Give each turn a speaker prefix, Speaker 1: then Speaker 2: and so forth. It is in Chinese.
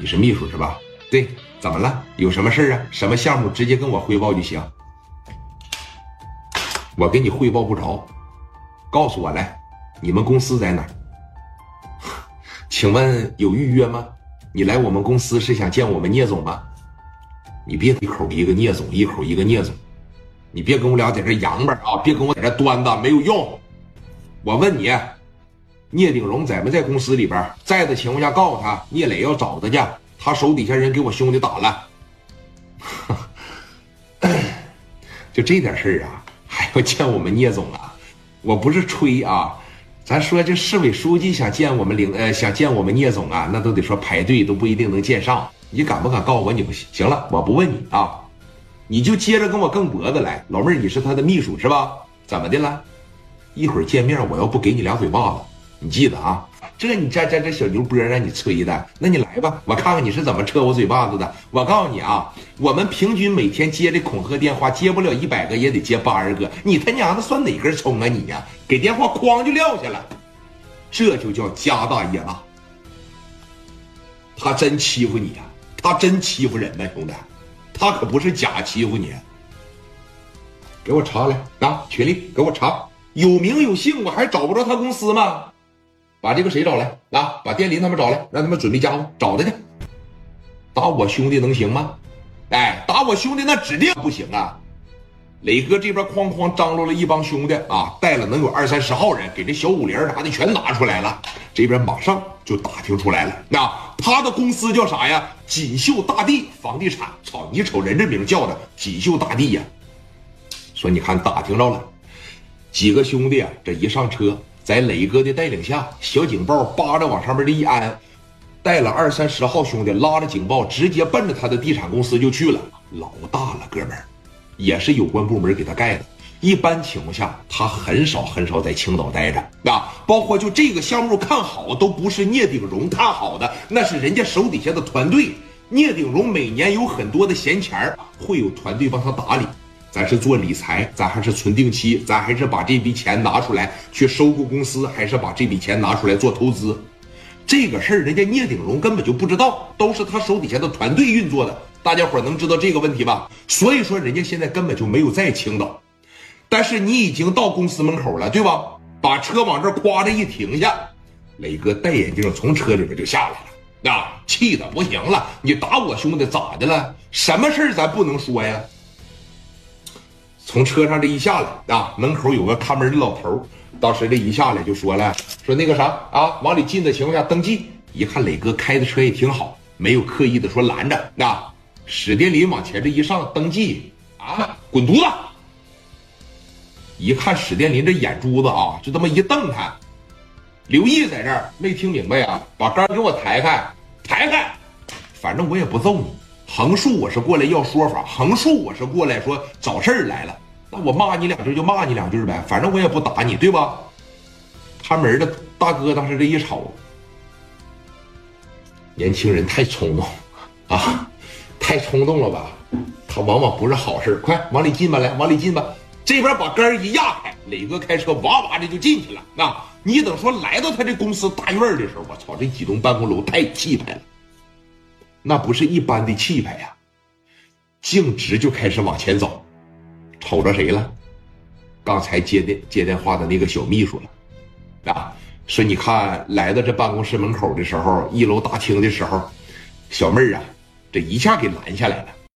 Speaker 1: 你是秘书是吧？对，怎么了？有什么事啊？什么项目直接跟我汇报就行。我给你汇报不着，告诉我来，你们公司在哪？请问有预约吗？你来我们公司是想见我们聂总吗？你别一口一个聂总，一口一个聂总，你别跟我俩在这洋吧啊！别跟我在这端的，没有用。我问你，聂鼎荣在没在公司里边？在的情况下，告诉他聂磊要找他去，他手底下人给我兄弟打了。就这点事儿啊，还要见我们聂总啊？我不是吹啊，咱说这市委书记想见我们领呃想见我们聂总啊，那都得说排队都不一定能见上。你敢不敢告诉我你不行？行了，我不问你啊，你就接着跟我更脖子来。老妹儿，你是他的秘书是吧？怎么的了？一会儿见面，我要不给你俩嘴巴子，你记得啊。这你这这这小牛波让你吹的，那你来吧，我看看你是怎么撤我嘴巴子的。我告诉你啊，我们平均每天接的恐吓电话，接不了一百个也得接八十个。你他娘的算哪根葱啊你呀？给电话哐就撂下了，这就叫家大业大。他真欺负你呀？他真欺负人呢，兄弟，他可不是假欺负你。给我查来啊，群里给我查，有名有姓，我还找不着他公司吗？把这个谁找来啊？把电林他们找来，让他们准备家伙，找他去。打我兄弟能行吗？哎，打我兄弟那指定不行啊！磊哥这边哐哐张罗了一帮兄弟啊，带了能有二三十号人，给这小五零啥的全拿出来了。这边马上就打听出来了，那他的公司叫啥呀？锦绣大地房地产。操，你瞅人这名叫的锦绣大地呀！说你看打听着了，几个兄弟啊，这一上车。在磊哥的带领下，小警报扒着往上面这一安，带了二三十号兄弟，拉着警报，直接奔着他的地产公司就去了。老大了，哥们儿，也是有关部门给他盖的。一般情况下，他很少很少在青岛待着。啊，包括就这个项目看好，都不是聂鼎荣看好的，那是人家手底下的团队。聂鼎荣每年有很多的闲钱会有团队帮他打理。咱是做理财，咱还是存定期，咱还是把这笔钱拿出来去收购公司，还是把这笔钱拿出来做投资？这个事儿，人家聂鼎荣根本就不知道，都是他手底下的团队运作的。大家伙能知道这个问题吧？所以说，人家现在根本就没有在青岛。但是你已经到公司门口了，对吧？把车往这夸着一停下，磊哥戴眼镜从车里边就下来了，啊，气的不行了！你打我兄弟咋的了？什么事儿咱不能说呀？从车上这一下来啊，门口有个看门的老头当时这一下来就说了，说那个啥啊，往里进的情况下登记。一看磊哥开的车也挺好，没有刻意的说拦着啊。史殿林往前这一上登记啊，滚犊子！一看史殿林这眼珠子啊，就这么一瞪他。刘毅在这儿没听明白啊，把杆给我抬开，抬开，反正我也不揍你。横竖我是过来要说法，横竖我是过来说找事儿来了。那我骂你两句就骂你两句呗，反正我也不打你，对吧？看门的大哥当时这一瞅，年轻人太冲动啊，太冲动了吧？他往往不是好事快往里进吧，来往里进吧。这边把杆一压开，磊哥开车哇哇的就进去了。那你等说来到他这公司大院的时候，我操，这几栋办公楼太气派了。那不是一般的气派呀，径直就开始往前走，瞅着谁了？刚才接电接电话的那个小秘书了，啊，说你看来到这办公室门口的时候，一楼大厅的时候，小妹儿啊，这一下给拦下来了。